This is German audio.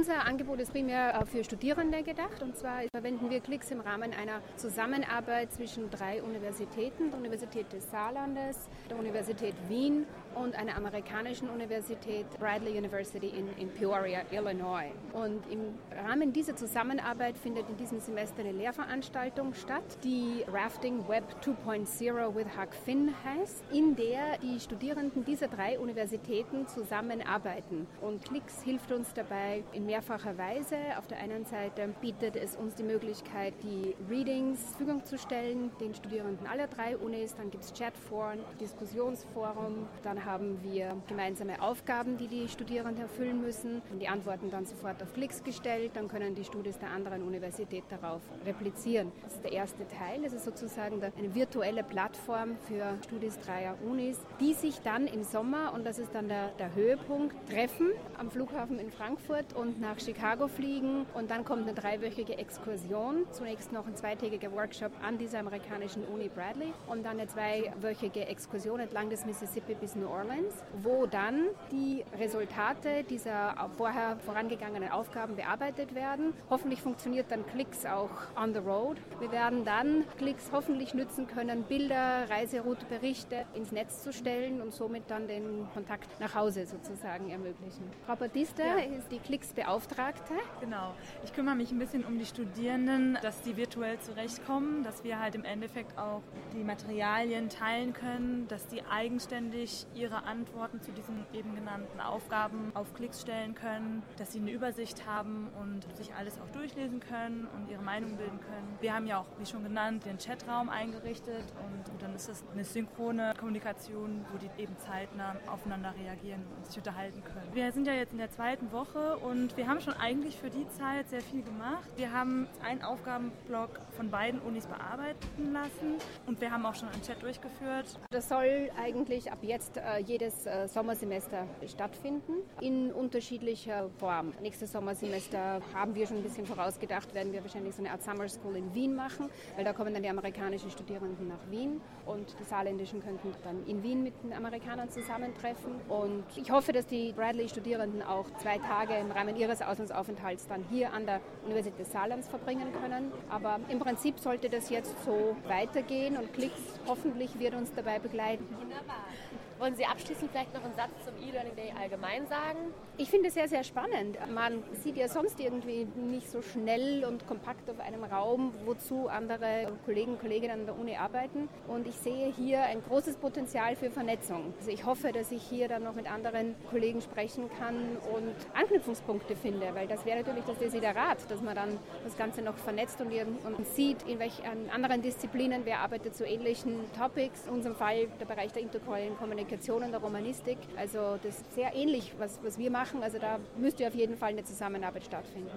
Unser Angebot ist primär für Studierende gedacht. Und zwar verwenden wir Klicks im Rahmen einer Zusammenarbeit zwischen drei Universitäten, der Universität des Saarlandes, der Universität Wien und einer amerikanischen Universität, Bradley University in, in Peoria, Illinois. Und im Rahmen dieser Zusammenarbeit findet in diesem Semester eine Lehrveranstaltung statt, die Rafting Web 2.0 with Huck Finn heißt, in der die Studierenden dieser drei Universitäten zusammenarbeiten. Und Klicks hilft uns dabei in mehrfacher Weise. Auf der einen Seite bietet es uns die Möglichkeit, die Readings zur Verfügung zu stellen, den Studierenden aller drei Unis. Dann gibt es Chatforen, Diskussionsforum. Dann haben wir gemeinsame Aufgaben, die die Studierenden erfüllen müssen. Die Antworten dann sofort auf Klicks gestellt. Dann können die Studis der anderen Universität darauf replizieren. Das ist der erste Teil. Das ist sozusagen eine virtuelle Plattform für Studis dreier Unis, die sich dann im Sommer, und das ist dann der, der Höhepunkt, treffen am Flughafen in Frankfurt und nach Chicago fliegen. Und dann kommt eine dreiwöchige Exkursion. Zunächst noch ein zweitägiger Workshop an dieser amerikanischen Uni Bradley und dann eine zweiwöchige Exkursion entlang des Mississippi bis New Orleans, wo dann die Resultate dieser vorher vorangegangenen Aufgaben bearbeitet werden. Hoffentlich funktioniert dann Klicks auch on the road. Wir werden dann Klicks hoffentlich nützen können, Bilder, Reiserouteberichte ins Netz zu stellen und somit dann den Kontakt nach Hause sozusagen ermöglichen. Frau Batista ja. ist die Klicks-Beauftragte. Genau. Ich kümmere mich ein bisschen um die Studierenden, dass die virtuell zurechtkommen, dass wir halt im Endeffekt auch die Materialien teilen können, dass die eigenständig ihre Antworten zu diesen eben genannten Aufgaben auf Klicks stellen können, dass sie eine Übersicht haben und sich alles auch durchlesen können und ihre Meinung bilden können. Wir haben ja auch, wie schon genannt, den Chatraum eingerichtet und dann ist das eine synchrone Kommunikation, wo die eben zeitnah aufeinander reagieren und sich unterhalten können. Wir sind ja jetzt in der zweiten Woche und wir haben schon eigentlich für die Zeit sehr viel gemacht. Wir haben einen Aufgabenblock von beiden Unis bearbeiten lassen und wir haben auch schon einen Chat durchgeführt. Das soll eigentlich ab jetzt äh, jedes äh, Sommersemester stattfinden in unterschiedlicher Form. Nächstes Sommersemester haben wir schon ein bisschen vorausgedacht, werden wir wahrscheinlich so eine Art Summer School in Wien machen, weil da kommen dann die amerikanischen Studierenden nach Wien und die saarländischen könnten dann in Wien mit den Amerikanern zusammentreffen. Und ich hoffe, dass die Bradley-Studierenden auch zwei Tage im Rahmen ihres Auslandsaufenthalts dann hier an der Universität Saarlands verbringen können. Aber im Prinzip sollte das jetzt so weitergehen und Klicks hoffentlich wird uns dabei begleiten. Wunderbar. Wollen Sie abschließend vielleicht noch einen Satz zum E-Learning Day allgemein sagen? Ich finde es sehr, sehr spannend. Man sieht ja sonst irgendwie nicht so schnell und kompakt auf einem Raum, wozu andere Kollegen und Kolleginnen an der Uni arbeiten. Und ich sehe hier ein großes Potenzial für Vernetzung. Also ich hoffe, dass ich hier dann noch mit anderen Kollegen sprechen kann und Anknüpfungspunkte finde, weil das wäre natürlich das Desiderat, dass man dann das Ganze noch vernetzt und, und sieht, in welchen anderen Disziplinen wer arbeitet zu ähnlichen Topics. In unserem Fall der Bereich der interkulturellen Kommunikation Kommunikation der Romanistik. Also das ist sehr ähnlich, was, was wir machen. Also da müsste auf jeden Fall eine Zusammenarbeit stattfinden.